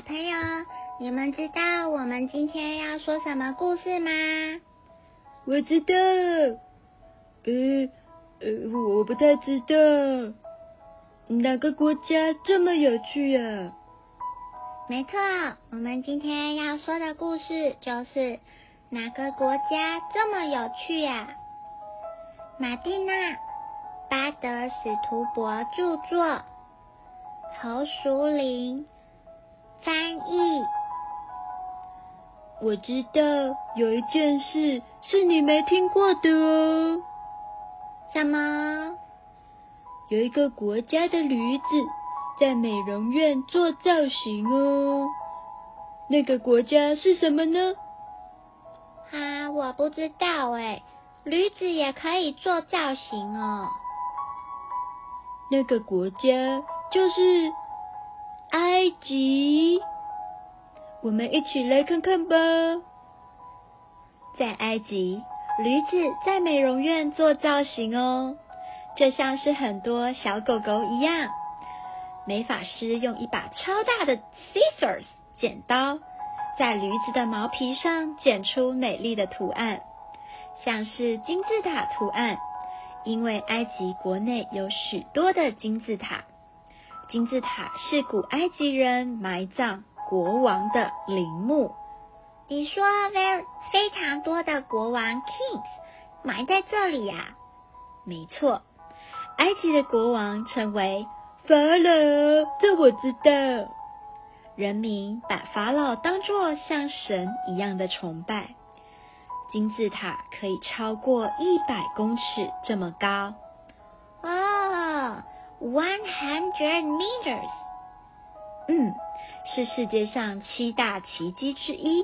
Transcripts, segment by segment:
小朋友，你们知道我们今天要说什么故事吗？我知道，呃呃，我不太知道。哪个国家这么有趣啊？没错，我们今天要说的故事就是哪个国家这么有趣呀？马蒂娜·巴德史图伯著作，侯淑玲。翻译，我知道有一件事是你没听过的哦。什么？有一个国家的驴子在美容院做造型哦。那个国家是什么呢？啊，我不知道哎。驴子也可以做造型哦。那个国家就是。埃及，我们一起来看看吧。在埃及，驴子在美容院做造型哦，就像是很多小狗狗一样。美发师用一把超大的 scissors 剪刀，在驴子的毛皮上剪出美丽的图案，像是金字塔图案。因为埃及国内有许多的金字塔。金字塔是古埃及人埋葬国王的陵墓。你说，very 非常多的国王 kings 埋在这里呀？没错，埃及的国王称为法老，这我知道。人民把法老当作像神一样的崇拜。金字塔可以超过一百公尺这么高。哦。One hundred meters，嗯，是世界上七大奇迹之一。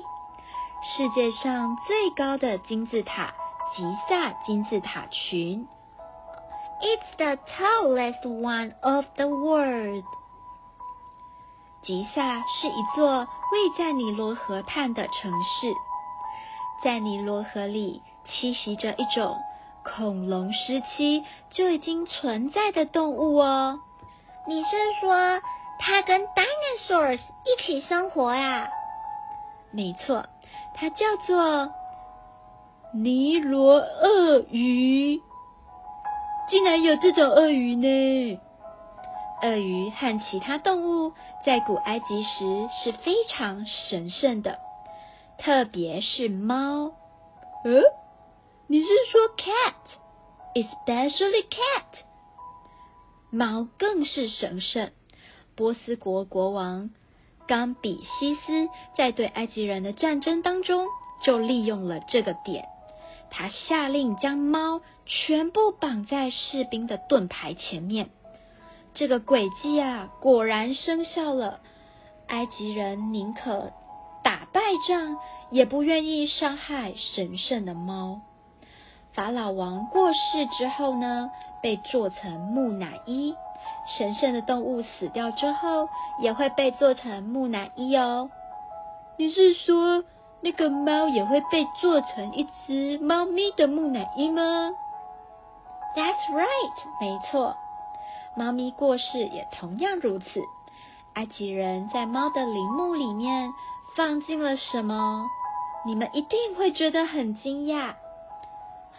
世界上最高的金字塔——吉萨金字塔群。It's the tallest one of the world。吉萨是一座位在尼罗河畔的城市，在尼罗河里栖息着一种。恐龙时期就已经存在的动物哦，你是说它跟 dinosaurs 一起生活呀？没错，它叫做尼罗鳄鱼。竟然有这种鳄鱼呢？鳄鱼和其他动物在古埃及时是非常神圣的，特别是猫。呃？你是说 cat，especially cat，猫更是神圣。波斯国国王冈比西斯在对埃及人的战争当中就利用了这个点，他下令将猫全部绑在士兵的盾牌前面。这个诡计啊，果然生效了。埃及人宁可打败仗，也不愿意伤害神圣的猫。法老王过世之后呢，被做成木乃伊。神圣的动物死掉之后，也会被做成木乃伊哦。你是说那个猫也会被做成一只猫咪的木乃伊吗？That's right，没错。猫咪过世也同样如此。埃及人在猫的陵墓里面放进了什么？你们一定会觉得很惊讶。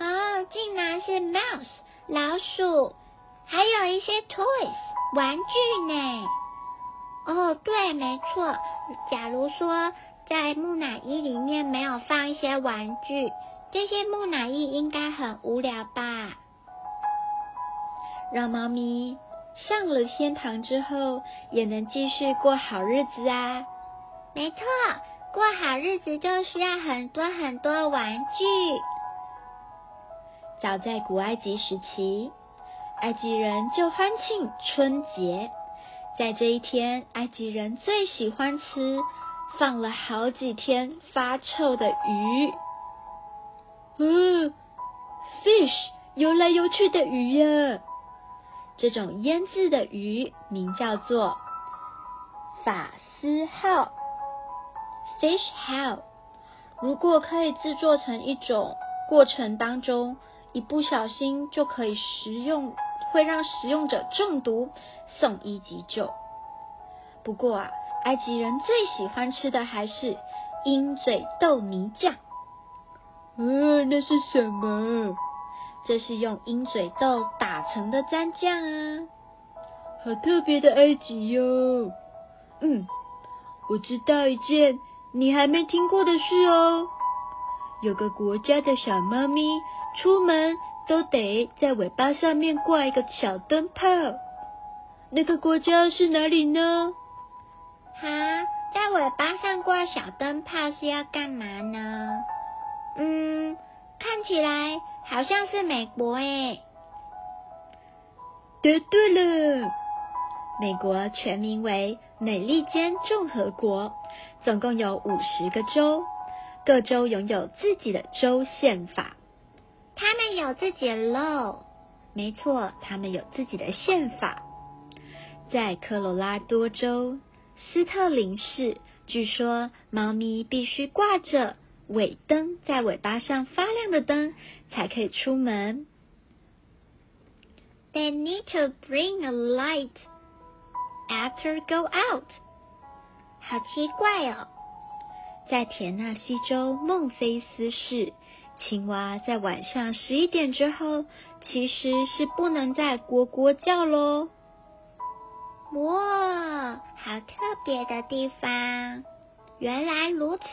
哦，竟然是 mouse 老鼠，还有一些 toys 玩具呢。哦，对，没错。假如说在木乃伊里面没有放一些玩具，这些木乃伊应该很无聊吧？让猫咪上了天堂之后，也能继续过好日子啊。没错，过好日子就需要很多很多玩具。早在古埃及时期，埃及人就欢庆春节，在这一天，埃及人最喜欢吃放了好几天发臭的鱼。嗯，fish，游来游去的鱼呀。这种腌制的鱼名叫做法斯号 （fish how）。如果可以制作成一种过程当中一不小心就可以食用。会让食用者中毒，送医急救。不过啊，埃及人最喜欢吃的还是鹰嘴豆泥酱。嗯，那是什么？这是用鹰嘴豆打成的蘸酱啊，好特别的埃及哟。嗯，我知道一件你还没听过的事哦。有个国家的小猫咪出门。都得在尾巴上面挂一个小灯泡。那个国家是哪里呢？哈，在尾巴上挂小灯泡是要干嘛呢？嗯，看起来好像是美国诶。答对了，美国全名为美利坚共和国，总共有五十个州，各州拥有自己的州宪法。他们有自己的 law，没错，他们有自己的宪法。在科罗拉多州斯特林市，据说猫咪必须挂着尾灯，在尾巴上发亮的灯才可以出门。They need to bring a light after go out。好奇怪哦，在田纳西州孟菲斯市。青蛙在晚上十一点之后，其实是不能再呱呱叫喽。哇，好特别的地方！原来如此。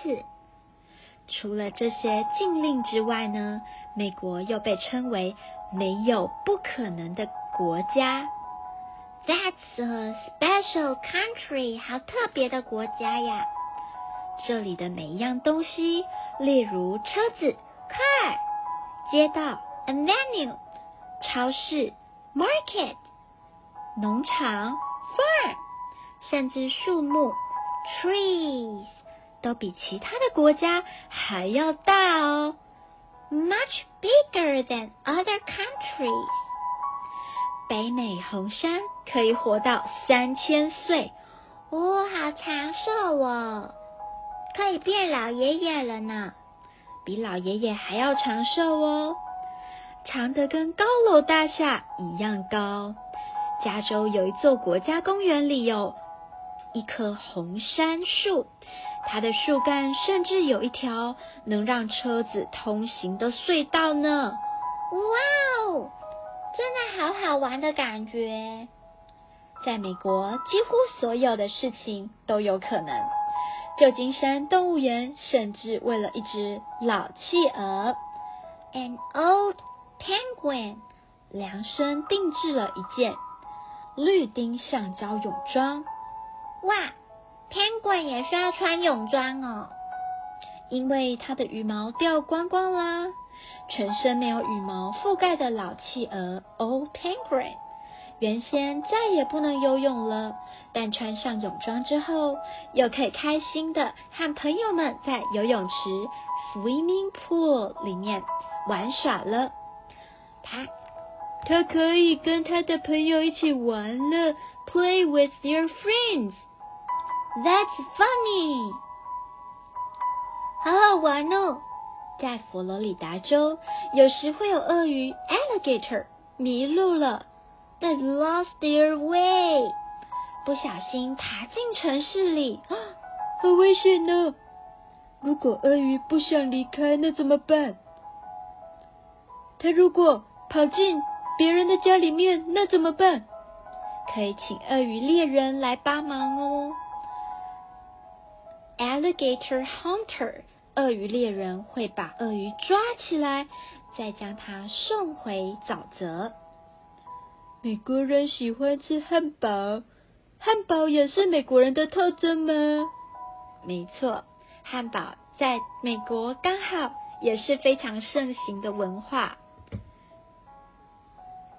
除了这些禁令之外呢，美国又被称为没有不可能的国家。That's a special country，好特别的国家呀！这里的每一样东西，例如车子。Car 街道，a venue 超市，market 农场，farm 甚至树木，trees 都比其他的国家还要大哦，much bigger than other countries。北美红杉可以活到三千岁，哦，好长寿哦，可以变老爷爷了呢。比老爷爷还要长寿哦，长得跟高楼大厦一样高。加州有一座国家公园里有一棵红杉树，它的树干甚至有一条能让车子通行的隧道呢。哇哦，真的好好玩的感觉！在美国，几乎所有的事情都有可能。旧金山动物园甚至为了一只老企鹅 （an old penguin） 量身定制了一件绿丁橡胶泳装。哇，penguin 也需要穿泳装哦，因为它的羽毛掉光光啦，全身没有羽毛覆盖的老企鹅 （old penguin）。原先再也不能游泳了，但穿上泳装之后，又可以开心的和朋友们在游泳池 （swimming pool） 里面玩耍了。他，他可以跟他的朋友一起玩了，play with their friends。That's funny，好好玩哦。在佛罗里达州，有时会有鳄鱼 （alligator） 迷路了。They lost their way，不小心爬进城市里，好危险呢！如果鳄鱼不想离开，那怎么办？它如果跑进别人的家里面，那怎么办？可以请鳄鱼猎人来帮忙哦。Alligator hunter，鳄鱼猎人会把鳄鱼抓起来，再将它送回沼泽。美国人喜欢吃汉堡，汉堡也是美国人的特征吗？没错，汉堡在美国刚好也是非常盛行的文化，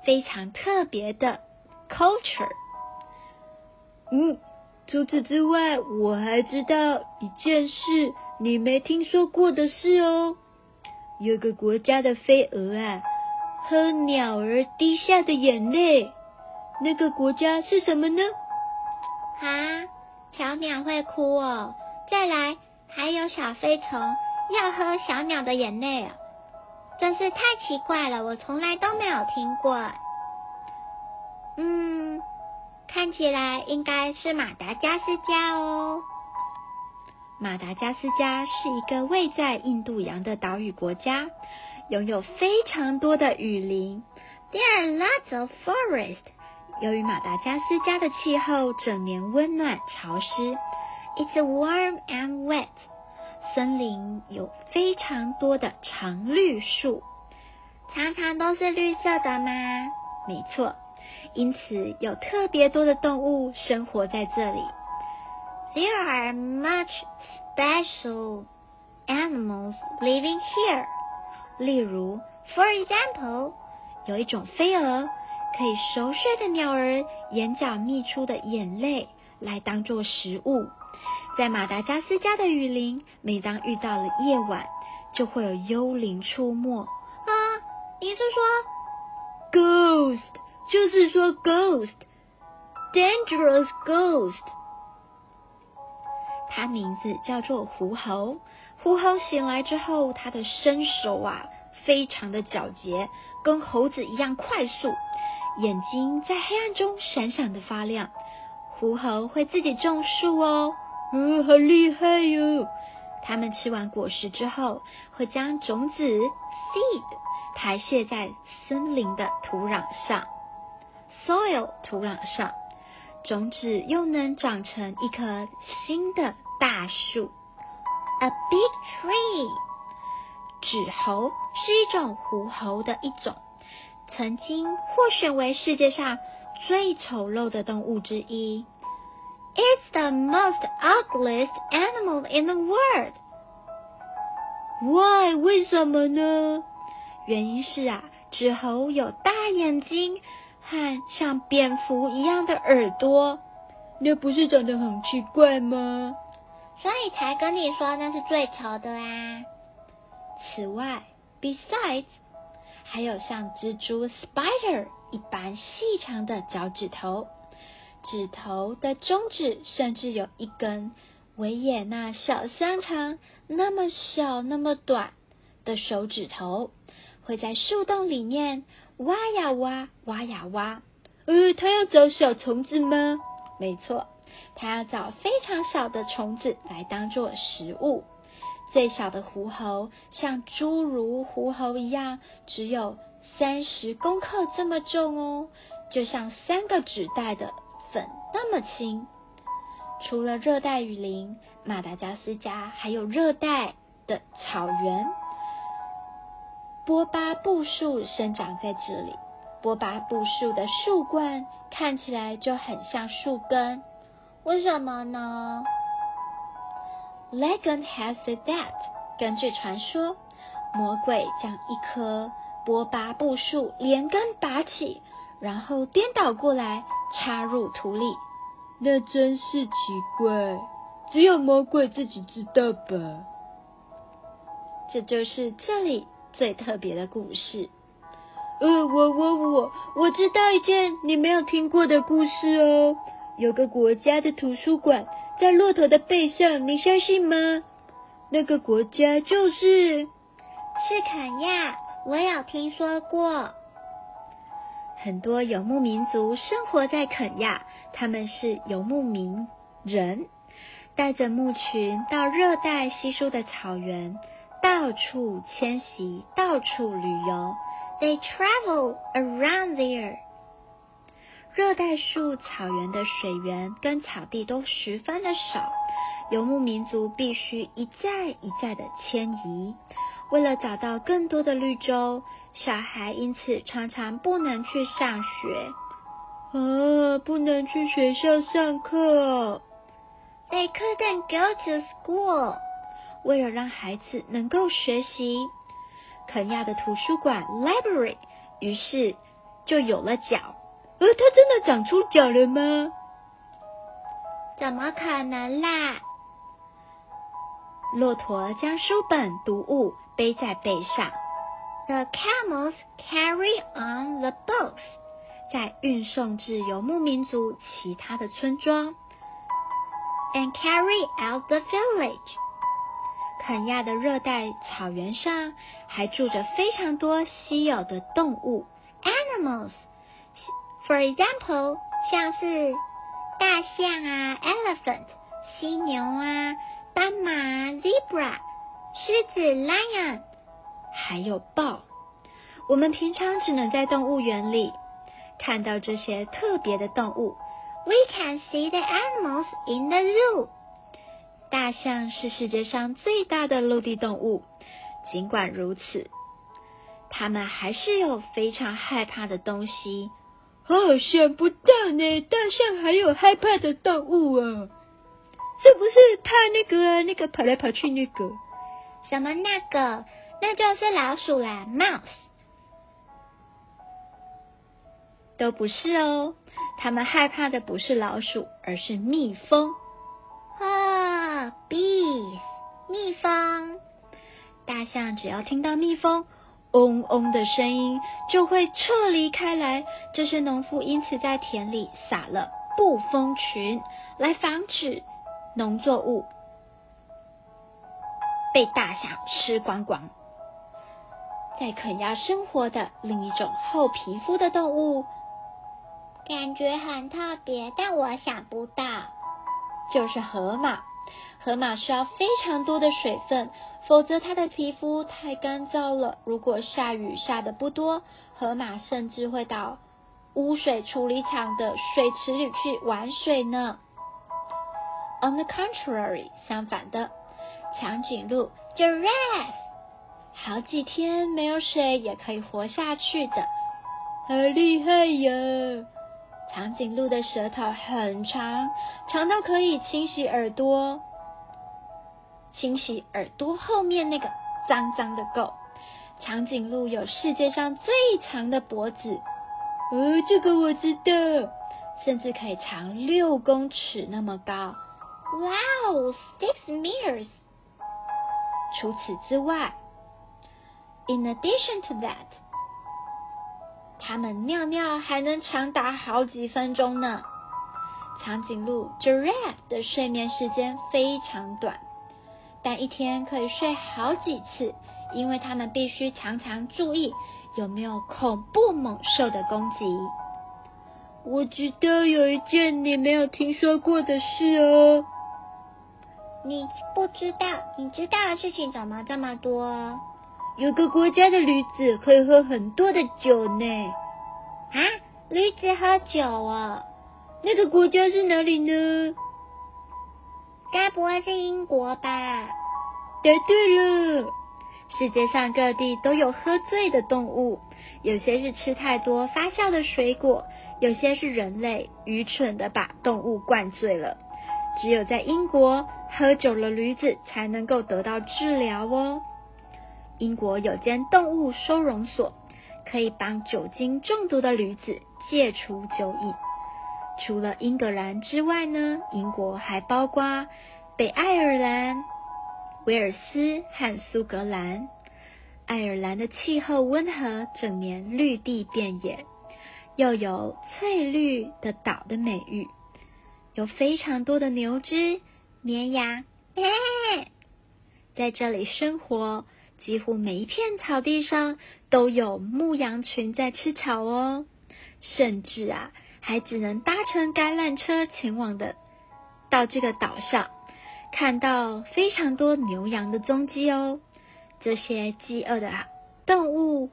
非常特别的 culture。嗯，除此之外，我还知道一件事，你没听说过的事哦。有个国家的飞蛾啊，喝鸟儿滴下的眼泪。那个国家是什么呢？啊，小鸟会哭哦。再来，还有小飞虫要喝小鸟的眼泪哦，真是太奇怪了，我从来都没有听过。嗯，看起来应该是马达加斯加哦。马达加斯加是一个位在印度洋的岛屿国家，拥有非常多的雨林。There are lots of forest. 由于马达加斯加的气候整年温暖潮湿，It's warm and wet。森林有非常多的常绿树，常常都是绿色的吗？没错，因此有特别多的动物生活在这里。There are much special animals living here。例如，For example，有一种飞蛾。可以熟睡的鸟儿眼角泌出的眼泪来当做食物，在马达加斯加的雨林，每当遇到了夜晚，就会有幽灵出没。啊，你是说 ghost？就是说 ghost，dangerous ghost。它名字叫做狐猴。狐猴醒来之后，它的身手啊，非常的矫捷，跟猴子一样快速。眼睛在黑暗中闪闪的发亮。狐猴会自己种树哦，嗯，好厉害哟！它们吃完果实之后，会将种子 seed 排泄在森林的土壤上，soil 土壤上，种子又能长成一棵新的大树，a big tree。纸猴是一种狐猴的一种。曾经获选为世界上最丑陋的动物之一。It's the most ugliest animal in the world. Why？为什么呢？原因是啊，纸猴有大眼睛和像蝙蝠一样的耳朵，那不是长得很奇怪吗？所以才跟你说那是最丑的啊。此外，besides。还有像蜘蛛 （spider） 一般细长的脚趾头，指头的中指甚至有一根维也纳小香肠那么小、那么短的手指头，会在树洞里面挖呀挖、挖呀挖。呃，它要找小虫子吗？没错，它要找非常小的虫子来当做食物。最小的狐猴像侏儒狐猴一样，只有三十公克这么重哦，就像三个纸袋的粉那么轻。除了热带雨林，马达加斯加还有热带的草原，波巴布树生长在这里。波巴布树的树冠看起来就很像树根，为什么呢？Legend has it that，根据传说，魔鬼将一棵波巴布树连根拔起，然后颠倒过来插入土里。那真是奇怪，只有魔鬼自己知道吧。这就是这里最特别的故事。呃，我我我我知道一件你没有听过的故事哦，有个国家的图书馆。在骆驼的背上，你相信吗？那个国家就是是肯亚，我有听说过。很多游牧民族生活在肯亚，他们是游牧民人，带着牧群到热带稀疏的草原，到处迁徙，到处旅游。They travel around there. 热带树草原的水源跟草地都十分的少，游牧民族必须一再一再的迁移。为了找到更多的绿洲，小孩因此常常不能去上学。啊，不能去学校上课。They couldn't go to school。为了让孩子能够学习，肯亚的图书馆 （library） 于是就有了脚。而它真的长出脚了吗？怎么可能啦？骆驼将书本读物背在背上。The camels carry on the books，在运送至游牧民族其他的村庄。And carry out the village。肯亚的热带草原上还住着非常多稀有的动物，animals。For example，像是大象啊，elephant；犀牛啊，斑马，zebra；狮子，lion；还有豹。我们平常只能在动物园里看到这些特别的动物。We can see the animals in the zoo。大象是世界上最大的陆地动物，尽管如此，它们还是有非常害怕的东西。哦，想不到呢，大象还有害怕的动物啊！是不是怕那个那个跑来跑去那个？什么那个？那就是老鼠啦，mouse。都不是哦，他们害怕的不是老鼠，而是蜜蜂。啊，bees，蜜蜂。大象只要听到蜜蜂嗡嗡的声音，就会撤离开来。这些农夫因此在田里撒了布蜂群，来防止农作物被大象吃光光。在肯亚生活的另一种厚皮肤的动物，感觉很特别，但我想不到。就是河马，河马需要非常多的水分，否则它的皮肤太干燥了。如果下雨下的不多，河马甚至会到污水处理厂的水池里去玩水呢。On the contrary，相反的，长颈鹿 （giraffe） 好几天没有水也可以活下去的，好厉害呀！长颈鹿的舌头很长，长到可以清洗耳朵，清洗耳朵后面那个脏脏的垢。长颈鹿有世界上最长的脖子，哦，这个我知道，甚至可以长六公尺那么高。Wow, six meters！除此之外，in addition to that。它们尿尿还能长达好几分钟呢。长颈鹿 （giraffe） 的睡眠时间非常短，但一天可以睡好几次，因为他们必须常常注意有没有恐怖猛兽的攻击。我知道有一件你没有听说过的事哦。你不知道？你知道的事情怎么这么多？有个国家的驴子可以喝很多的酒呢。啊，驴子喝酒啊？那个国家是哪里呢？该不会是英国吧？答对了。世界上各地都有喝醉的动物，有些是吃太多发酵的水果，有些是人类愚蠢的把动物灌醉了。只有在英国，喝酒了驴子才能够得到治疗哦。英国有间动物收容所，可以帮酒精中毒的驴子戒除酒瘾。除了英格兰之外呢，英国还包括北爱尔兰、威尔斯和苏格兰。爱尔兰的气候温和，整年绿地遍野，又有翠绿的岛的美誉，有非常多的牛只、绵羊，在这里生活。几乎每一片草地上都有牧羊群在吃草哦，甚至啊，还只能搭乘橄榄车前往的到这个岛上，看到非常多牛羊的踪迹哦。这些饥饿的动物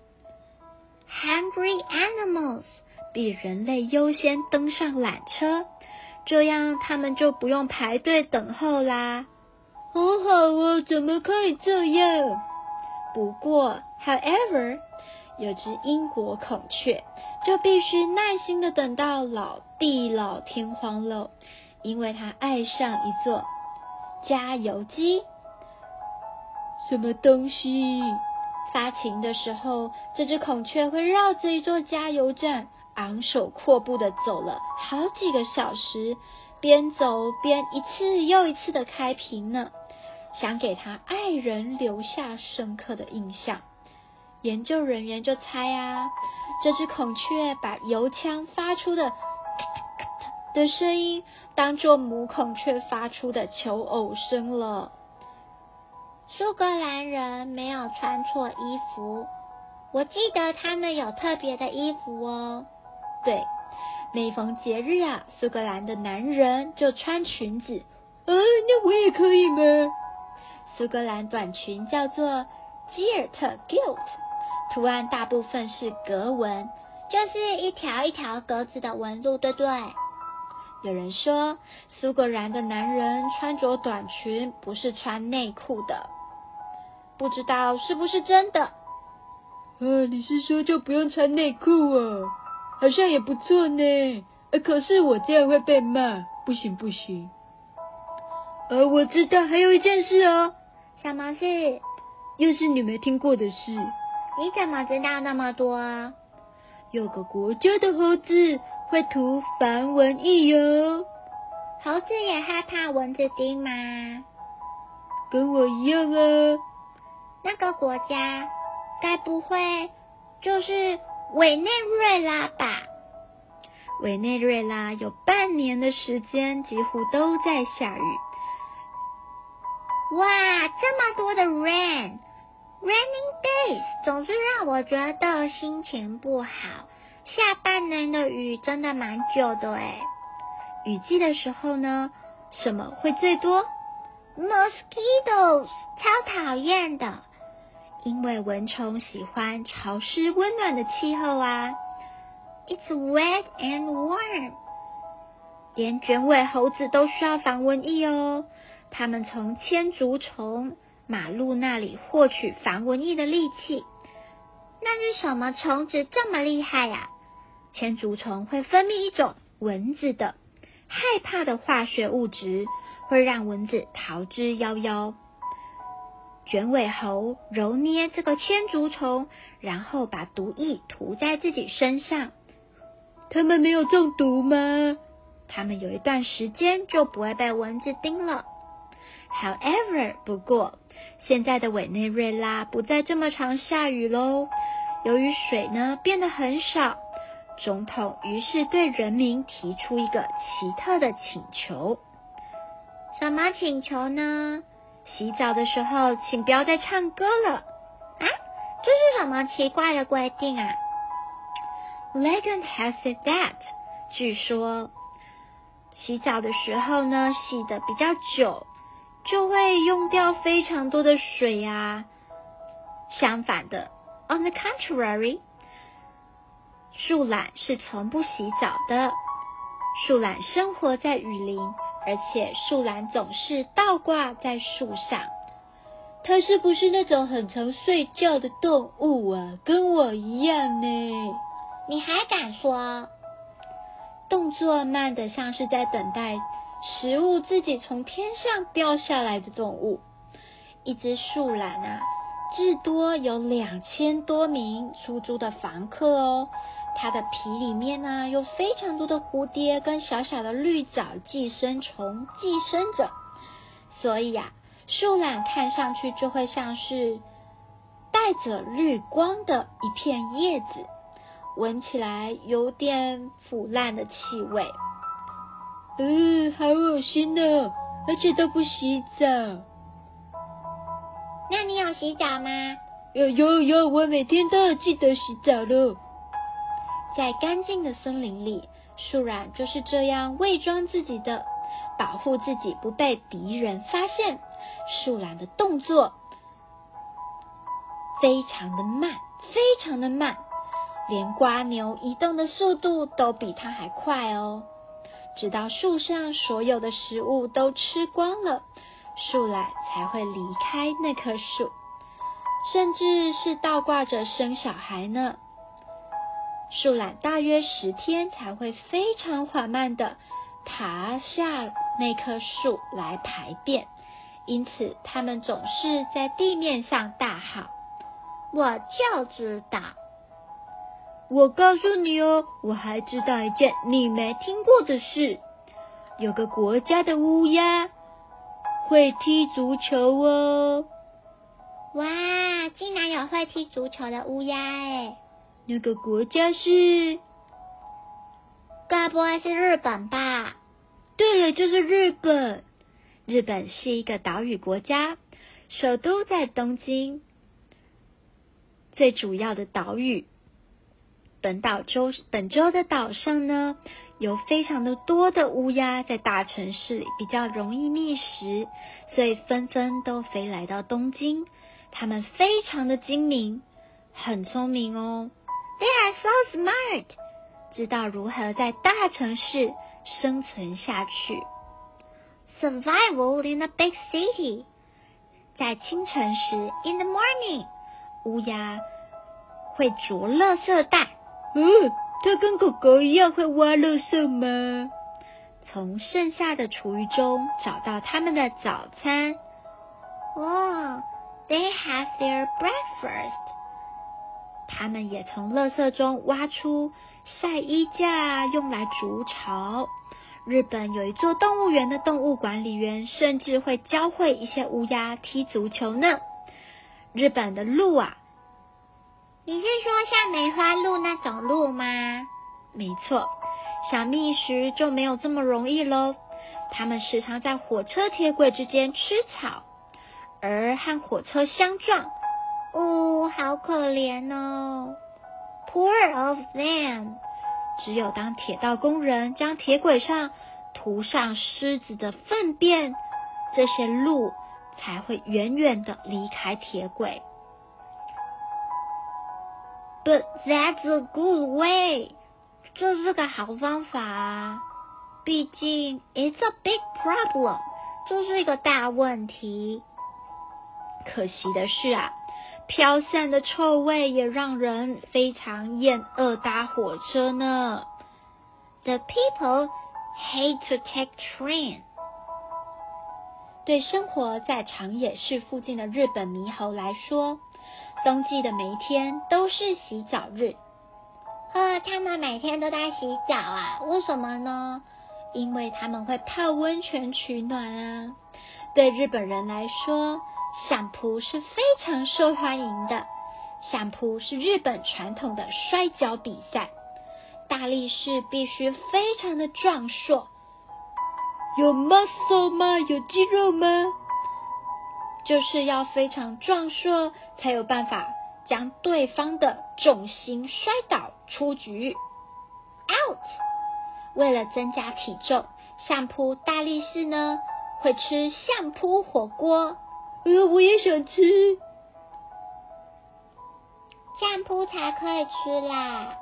（hungry animals） 比人类优先登上缆车，这样他们就不用排队等候啦。好好哦，怎么可以这样？不过，however，有只英国孔雀就必须耐心的等到老地老天荒了，因为它爱上一座加油机。什么东西？发情的时候，这只孔雀会绕着一座加油站，昂首阔步的走了好几个小时，边走边一次又一次的开瓶呢，想给他爱人留下深刻的印象。研究人员就猜啊，这只孔雀把油枪发出的 的声音，当做母孔雀发出的求偶声了。苏格兰人没有穿错衣服，我记得他们有特别的衣服哦。对，每逢节日啊，苏格兰的男人就穿裙子。啊，那我也可以吗？苏格兰短裙叫做吉尔特 （Gilt）。图案大部分是格纹，就是一条一条格子的纹路，对不对？有人说苏格兰的男人穿着短裙不是穿内裤的，不知道是不是真的？啊，你是说就不用穿内裤啊？好像也不错呢。呃，可是我这样会被骂，不行不行。呃，我知道还有一件事哦。什么事？又是你没听过的事。你怎么知道那么多？有个国家的猴子会涂防蚊液哟。猴子也害怕蚊子叮吗？跟我一样啊。那个国家该不会就是委内瑞拉吧？委内瑞拉有半年的时间几乎都在下雨。哇，这么多的 Raining days 总是让我觉得心情不好。下半年的雨真的蛮久的哎。雨季的时候呢，什么会最多？Mosquitoes 超讨厌的，因为蚊虫喜欢潮湿温暖的气候啊。It's wet and warm。连卷尾猴子都需要防蚊液哦。它们从千足虫。马路那里获取防蚊液的利器，那是什么虫子这么厉害呀？千足虫会分泌一种蚊子的害怕的化学物质，会让蚊子逃之夭夭。卷尾猴揉捏这个千足虫，然后把毒液涂在自己身上。他们没有中毒吗？他们有一段时间就不会被蚊子叮了。However，不过。现在的委内瑞拉不再这么常下雨喽。由于水呢变得很少，总统于是对人民提出一个奇特的请求。什么请求呢？洗澡的时候，请不要再唱歌了。啊，这是什么奇怪的规定啊？Legend has it that，据说洗澡的时候呢，洗的比较久。就会用掉非常多的水呀。相反的，on the contrary，树懒是从不洗澡的。树懒生活在雨林，而且树懒总是倒挂在树上。它是不是那种很常睡觉的动物啊？跟我一样呢。你还敢说？动作慢的像是在等待。食物自己从天上掉下来的动物，一只树懒啊，至多有两千多名出租的房客哦。它的皮里面呢，有非常多的蝴蝶跟小小的绿藻寄生虫寄生着，所以啊，树懒看上去就会像是带着绿光的一片叶子，闻起来有点腐烂的气味。嗯，好恶心呢，而且都不洗澡。那你有洗澡吗？有有有，我每天都有记得洗澡喽。在干净的森林里，树懒就是这样伪装自己的，保护自己不被敌人发现。树懒的动作非常的慢，非常的慢，连瓜牛移动的速度都比它还快哦。直到树上所有的食物都吃光了，树懒才会离开那棵树，甚至是倒挂着生小孩呢。树懒大约十天才会非常缓慢的爬下那棵树来排便，因此它们总是在地面上大喊：“我就知道。”我告诉你哦，我还知道一件你没听过的事。有个国家的乌鸦会踢足球哦。哇，竟然有会踢足球的乌鸦哎！那个国家是？该不会是日本吧？对了，就是日本。日本是一个岛屿国家，首都在东京。最主要的岛屿，本岛洲本州的岛上呢，有非常的多的乌鸦，在大城市里比较容易觅食，所以纷纷都飞来到东京。它们非常的精明，很聪明哦。They are so smart，知道如何在大城市生存下去。Survival in a big city，在清晨时，in the morning，乌鸦会啄垃圾袋。嗯，它跟狗狗一样会挖垃圾吗？从剩下的厨余中找到他们的早餐。哦，They have their breakfast。他们也从垃圾中挖出晒衣架，用来筑巢。日本有一座动物园的动物管理员，甚至会教会一些乌鸦踢足球呢。日本的鹿啊，你是说像梅花鹿那种鹿吗？没错，想觅食就没有这么容易喽。它们时常在火车铁轨之间吃草，而和火车相撞。哦，好可怜哦，Poor of them。只有当铁道工人将铁轨上涂上狮子的粪便，这些鹿才会远远的离开铁轨。But that's a good way，这是个好方法啊！毕竟 it's a big problem，这是一个大问题。可惜的是啊。飘散的臭味也让人非常厌恶搭火车呢。The people hate to take train。对生活在长野市附近的日本猕猴来说，冬季的每一天都是洗澡日。呃，他们每天都在洗澡啊？为什么呢？因为他们会泡温泉取暖啊。对日本人来说。相扑是非常受欢迎的。相扑是日本传统的摔跤比赛，大力士必须非常的壮硕。有 muscle 吗？有肌肉吗？就是要非常壮硕，才有办法将对方的重心摔倒出局。Out！为了增加体重，相扑大力士呢会吃相扑火锅。呃，我也想吃，相扑才可以吃啦。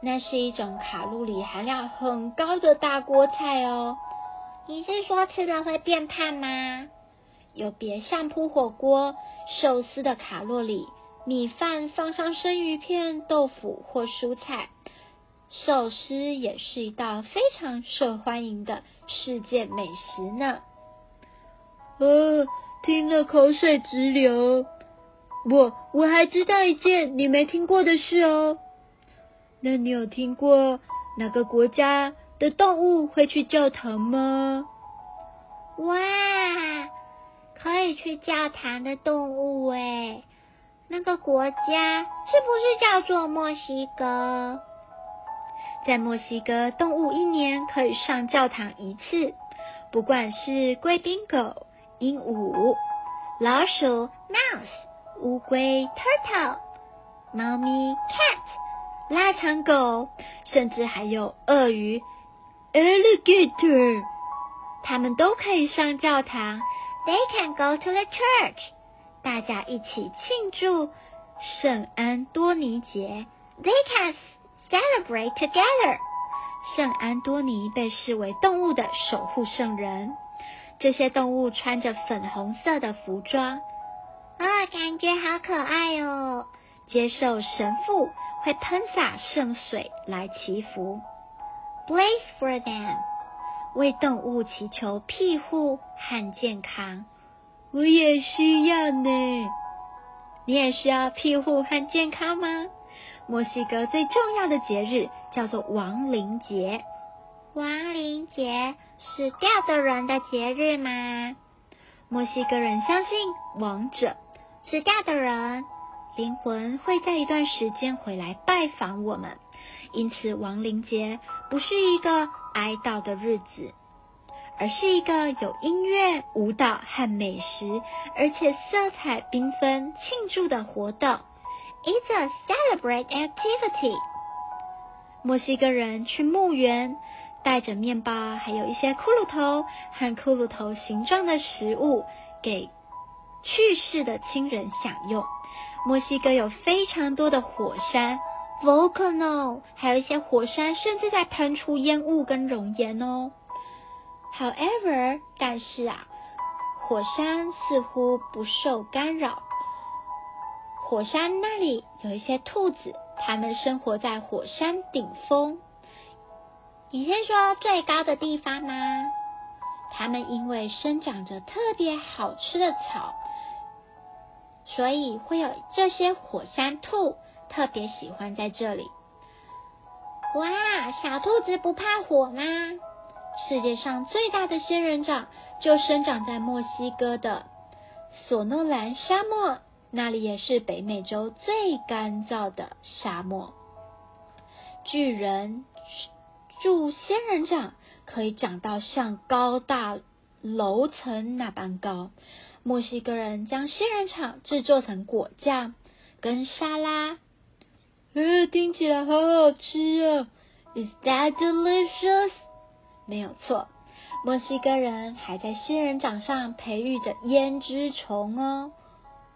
那是一种卡路里含量很高的大锅菜哦。你是说吃了会变胖吗？有别相扑火锅、寿司的卡路里，米饭放上生鱼片、豆腐或蔬菜。寿司也是一道非常受欢迎的世界美食呢。呃。听了口水直流。我我还知道一件你没听过的事哦。那你有听过哪个国家的动物会去教堂吗？哇，可以去教堂的动物诶，那个国家是不是叫做墨西哥？在墨西哥，动物一年可以上教堂一次，不管是贵宾狗。鹦鹉、老鼠 （mouse）、乌龟 （turtle）、猫咪 （cat）、腊肠狗，甚至还有鳄鱼 （alligator），它们都可以上教堂。They can go to the church，大家一起庆祝圣安多尼节。They can celebrate together。圣安多尼被视为动物的守护圣人。这些动物穿着粉红色的服装，啊，感觉好可爱哦！接受神父会喷洒圣水来祈福，Bless for them，为动物祈求庇护和健康。我也需要呢，你也需要庇护和健康吗？墨西哥最重要的节日叫做亡灵节。亡灵节，死掉的人的节日吗？墨西哥人相信亡者、死掉的人灵魂会在一段时间回来拜访我们，因此亡灵节不是一个哀悼的日子，而是一个有音乐、舞蹈和美食，而且色彩缤纷庆祝的活动。It's a celebrate activity. 墨西哥人去墓园，带着面包，还有一些骷髅头和骷髅头形状的食物给去世的亲人享用。墨西哥有非常多的火山 （volcano），还有一些火山甚至在喷出烟雾跟熔岩哦。However，但是啊，火山似乎不受干扰。火山那里有一些兔子，它们生活在火山顶峰。你是说最高的地方吗？它们因为生长着特别好吃的草，所以会有这些火山兔特别喜欢在这里。哇，小兔子不怕火吗？世界上最大的仙人掌就生长在墨西哥的索诺兰沙漠。那里也是北美洲最干燥的沙漠。巨人住仙人掌可以长到像高大楼层那般高。墨西哥人将仙人掌制作成果酱跟沙拉，呃，听起来好好吃啊！Is that delicious？没有错，墨西哥人还在仙人掌上培育着胭脂虫哦。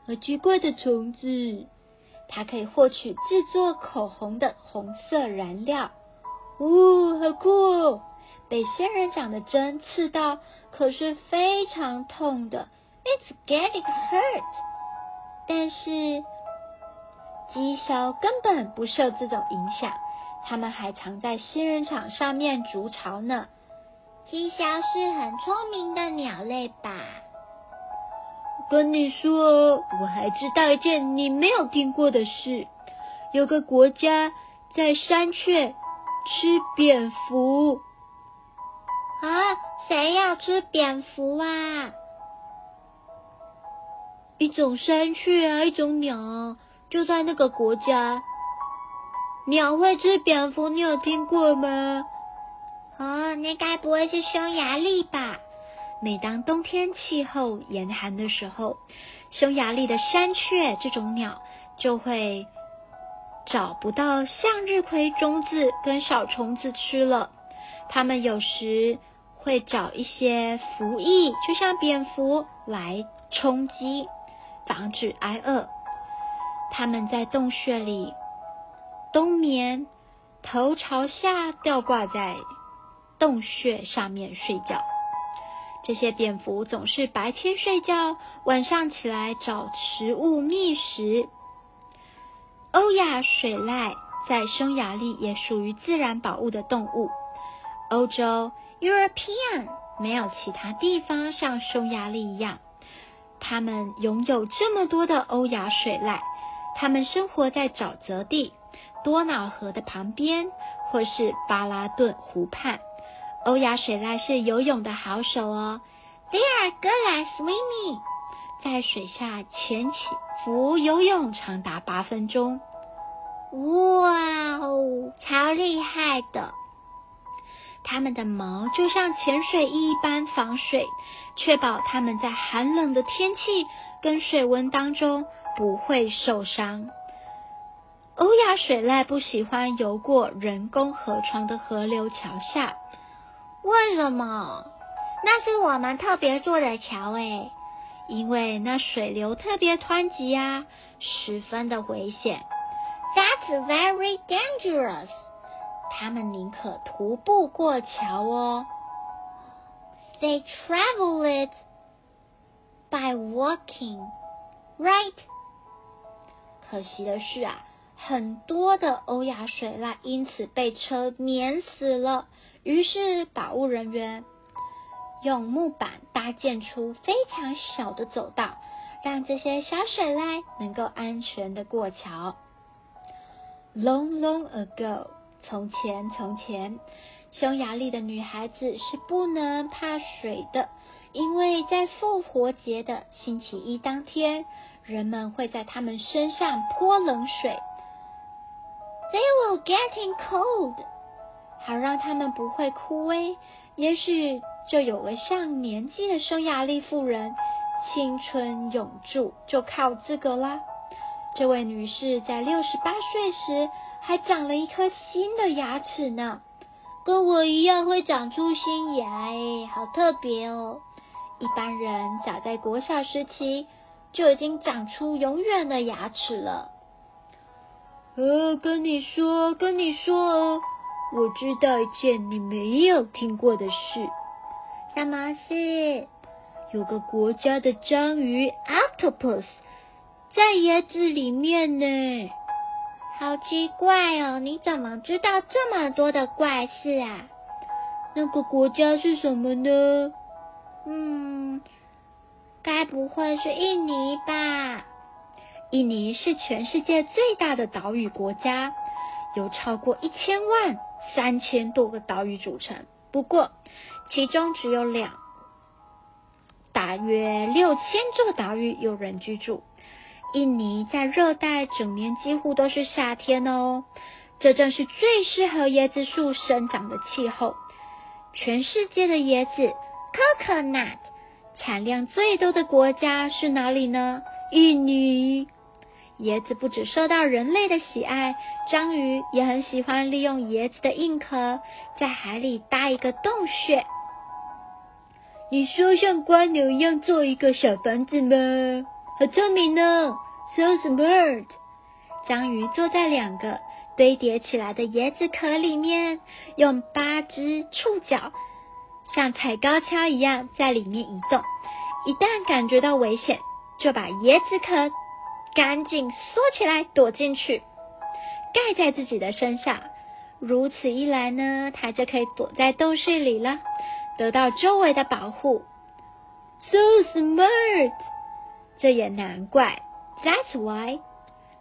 好奇怪的虫子，它可以获取制作口红的红色燃料。哦，好酷哦！被仙人掌的针刺到，可是非常痛的。It's getting hurt。但是鸡枭根本不受这种影响，它们还常在仙人掌上面筑巢呢。鸡枭是很聪明的鸟类吧？跟你说，我还知道一件你没有听过的事。有个国家在山雀吃蝙蝠啊！谁要吃蝙蝠啊？一种山雀啊，一种鸟，就在那个国家。鸟会吃蝙蝠，你有听过吗？哦，那该不会是匈牙利吧？每当冬天气候严寒的时候，匈牙利的山雀这种鸟就会找不到向日葵种子跟小虫子吃了。它们有时会找一些蝠蚁，就像蝙蝠来充饥，防止挨饿。它们在洞穴里冬眠，头朝下吊挂在洞穴上面睡觉。这些蝙蝠总是白天睡觉，晚上起来找食物觅食。欧亚水獭在匈牙利也属于自然保护的动物。欧洲 European 没有其他地方像匈牙利一样，它们拥有这么多的欧亚水獭。它们生活在沼泽地、多瑙河的旁边，或是巴拉顿湖畔。欧亚水濑是游泳的好手哦，They are good at swimming，在水下潜起伏游泳长达八分钟，哇哦，超厉害的！它们的毛就像潜水衣一般防水，确保它们在寒冷的天气跟水温当中不会受伤。欧亚水濑不喜欢游过人工河床的河流桥下。为什么？那是我们特别做的桥诶，因为那水流特别湍急啊，十分的危险。That's very dangerous。他们宁可徒步过桥哦。They travel it by walking, right？可惜的是啊，很多的欧亚水獭因此被车碾死了。于是，保护人员用木板搭建出非常小的走道，让这些小水濑能够安全的过桥。Long, long ago，从前，从前，匈牙利的女孩子是不能怕水的，因为在复活节的星期一当天，人们会在他们身上泼冷水。They will getting cold，好让他们不会枯萎。也许就有了上年纪的匈牙利妇人，青春永驻就靠这个啦。这位女士在六十八岁时还长了一颗新的牙齿呢。跟我一样会长出新牙诶，好特别哦！一般人早在国小时期就已经长出永远的牙齿了。呃，跟你说，跟你说哦，我知道一件你没有听过的事。什么事？有个国家的章鱼 （octopus） 在椰子里面呢。好奇怪哦！你怎么知道这么多的怪事啊？那个国家是什么呢？嗯，该不会是印尼吧？印尼是全世界最大的岛屿国家，由超过一千万三千多个岛屿组成。不过，其中只有两，大约六千座岛屿有人居住。印尼在热带，整年几乎都是夏天哦。这正是最适合椰子树生长的气候。全世界的椰子 （coconut） 产量最多的国家是哪里呢？印尼。椰子不只受到人类的喜爱，章鱼也很喜欢利用椰子的硬壳，在海里搭一个洞穴。你说像蜗牛一样做一个小房子吗？好聪明呢，so smart！章鱼坐在两个堆叠起来的椰子壳里面，用八只触角像踩高跷一样在里面移动。一旦感觉到危险，就把椰子壳赶紧缩起来躲进去，盖在自己的身上。如此一来呢，它就可以躲在洞穴里了，得到周围的保护。So smart！这也难怪，That's why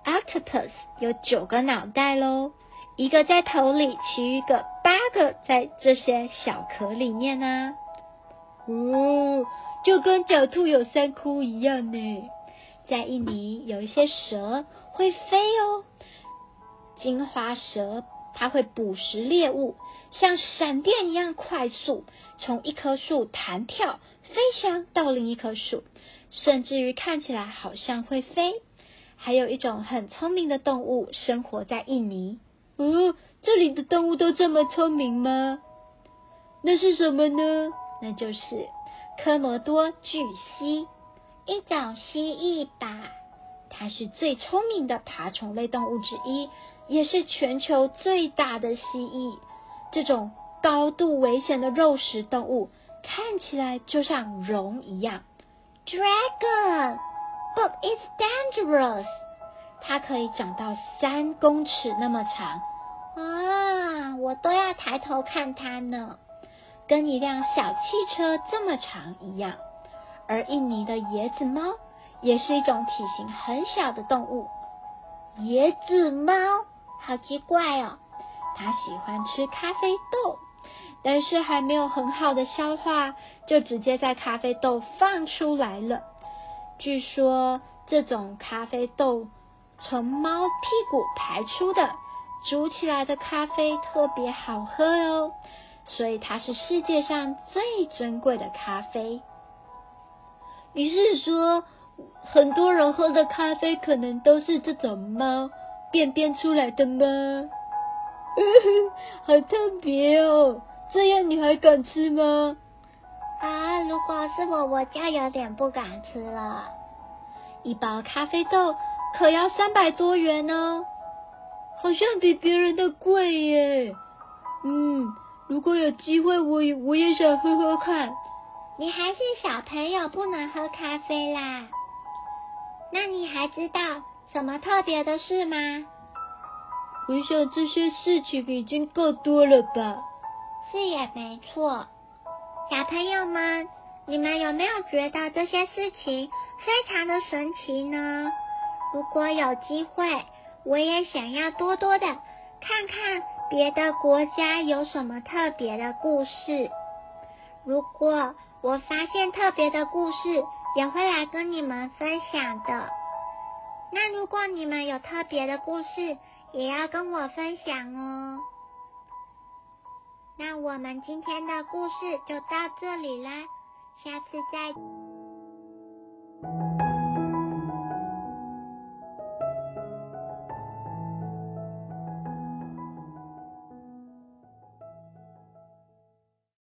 octopus 有九个脑袋喽，一个在头里，其余个八个在这些小壳里面呢。哦，就跟狡兔有三窟一样呢。在印尼有一些蛇会飞哦，金花蛇它会捕食猎物，像闪电一样快速从一棵树弹跳飞翔到另一棵树。甚至于看起来好像会飞，还有一种很聪明的动物生活在印尼。哦，这里的动物都这么聪明吗？那是什么呢？那就是科摩多巨蜥，一种蜥蜴吧。它是最聪明的爬虫类动物之一，也是全球最大的蜥蜴。这种高度危险的肉食动物，看起来就像龙一样。Dragon, but it's dangerous. 它可以长到三公尺那么长啊！我都要抬头看它呢，跟一辆小汽车这么长一样。而印尼的椰子猫也是一种体型很小的动物。椰子猫好奇怪哦，它喜欢吃咖啡豆。但是还没有很好的消化，就直接在咖啡豆放出来了。据说这种咖啡豆从猫屁股排出的，煮起来的咖啡特别好喝哦，所以它是世界上最珍贵的咖啡。你是说很多人喝的咖啡可能都是这种猫便便出来的吗？好特别哦！这样你还敢吃吗？啊，如果是我，我就有点不敢吃了。一包咖啡豆可要三百多元呢，好像比别人的贵耶。嗯，如果有机会，我也我也想喝喝看。你还是小朋友，不能喝咖啡啦。那你还知道什么特别的事吗？我想这些事情已经够多了吧。是也没错，小朋友们，你们有没有觉得这些事情非常的神奇呢？如果有机会，我也想要多多的看看别的国家有什么特别的故事。如果我发现特别的故事，也会来跟你们分享的。那如果你们有特别的故事，也要跟我分享哦。那我们今天的故事就到这里啦，下次再。